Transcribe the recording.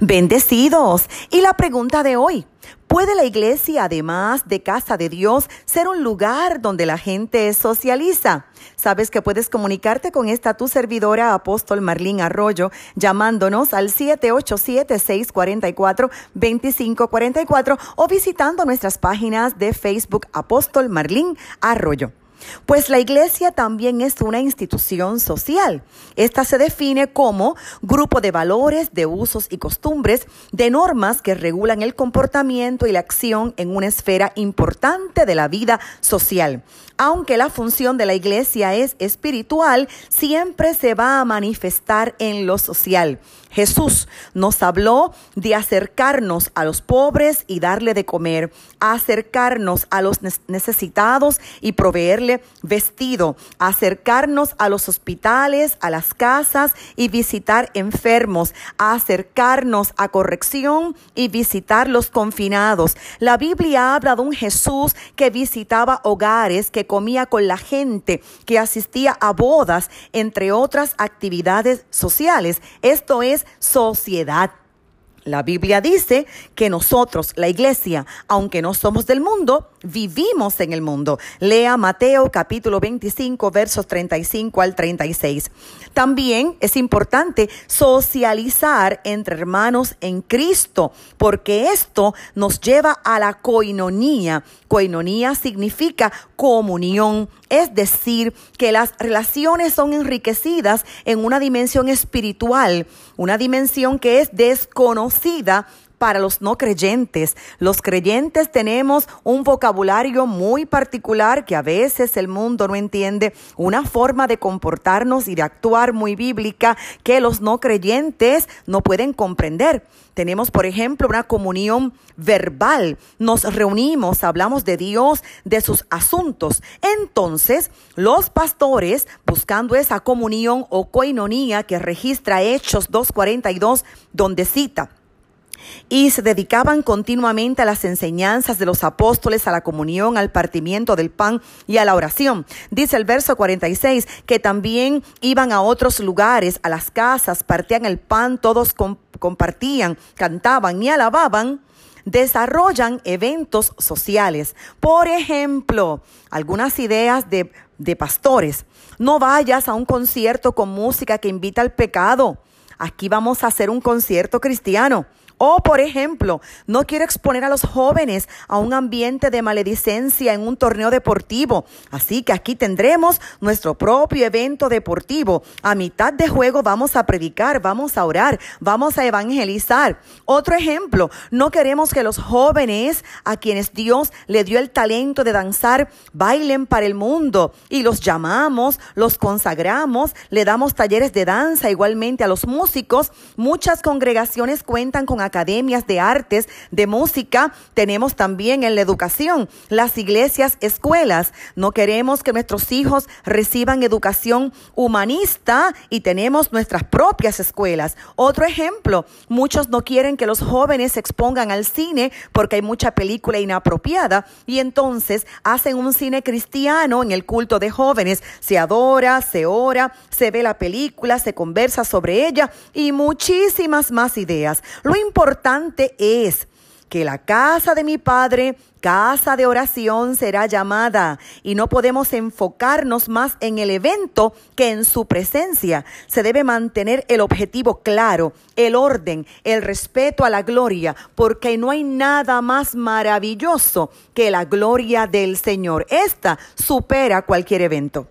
Bendecidos. Y la pregunta de hoy. ¿Puede la iglesia, además de casa de Dios, ser un lugar donde la gente socializa? Sabes que puedes comunicarte con esta tu servidora, apóstol Marlín Arroyo, llamándonos al 787-644-2544 o visitando nuestras páginas de Facebook Apóstol Marlín Arroyo. Pues la iglesia también es una institución social. Esta se define como grupo de valores, de usos y costumbres, de normas que regulan el comportamiento y la acción en una esfera importante de la vida social. Aunque la función de la iglesia es espiritual, siempre se va a manifestar en lo social. Jesús nos habló de acercarnos a los pobres y darle de comer, acercarnos a los necesitados y vestido, acercarnos a los hospitales, a las casas y visitar enfermos, acercarnos a corrección y visitar los confinados. La Biblia habla de un Jesús que visitaba hogares, que comía con la gente, que asistía a bodas, entre otras actividades sociales. Esto es sociedad. La Biblia dice que nosotros, la iglesia, aunque no somos del mundo, vivimos en el mundo. Lea Mateo capítulo 25 versos 35 al 36. También es importante socializar entre hermanos en Cristo, porque esto nos lleva a la coinonía. Coinonía significa comunión, es decir, que las relaciones son enriquecidas en una dimensión espiritual, una dimensión que es desconocida para los no creyentes. Los creyentes tenemos un vocabulario muy particular que a veces el mundo no entiende, una forma de comportarnos y de actuar muy bíblica que los no creyentes no pueden comprender. Tenemos, por ejemplo, una comunión verbal. Nos reunimos, hablamos de Dios, de sus asuntos. Entonces, los pastores, buscando esa comunión o coinonía que registra Hechos 2.42, donde cita, y se dedicaban continuamente a las enseñanzas de los apóstoles, a la comunión, al partimiento del pan y a la oración. Dice el verso 46 que también iban a otros lugares, a las casas, partían el pan, todos compartían, cantaban y alababan desarrollan eventos sociales. Por ejemplo, algunas ideas de, de, pastores. No vayas a un concierto con música que invita al pecado. Aquí vamos a hacer un concierto cristiano. O, por ejemplo, no quiero exponer a los jóvenes a un ambiente de maledicencia en un torneo deportivo. Así que aquí tendremos nuestro propio evento deportivo. A mitad de juego vamos a predicar, vamos a orar, vamos a evangelizar. Otro ejemplo, no queremos que los jóvenes a quienes Dios le dio el talento de danzar bailen para el mundo y los llamamos, los consagramos, le damos talleres de danza igualmente a los músicos. Muchas congregaciones cuentan con academias de artes, de música, tenemos también en la educación, las iglesias, escuelas. No queremos que nuestros hijos reciban educación humanista y tenemos nuestras propias escuelas. Otro ejemplo, muchos no quieren que los jóvenes se expongan al cine porque hay mucha película inapropiada y entonces hacen un cine cristiano en el culto de jóvenes. Se adora, se ora, se ve la película, se conversa sobre ella y muchísimas más ideas. Lo importante es que la casa de mi Padre, casa de oración será llamada y no podemos enfocarnos más en el evento que en su presencia. Se debe mantener el objetivo claro, el orden, el respeto a la gloria, porque no hay nada más maravilloso que la gloria del Señor. Esta supera cualquier evento.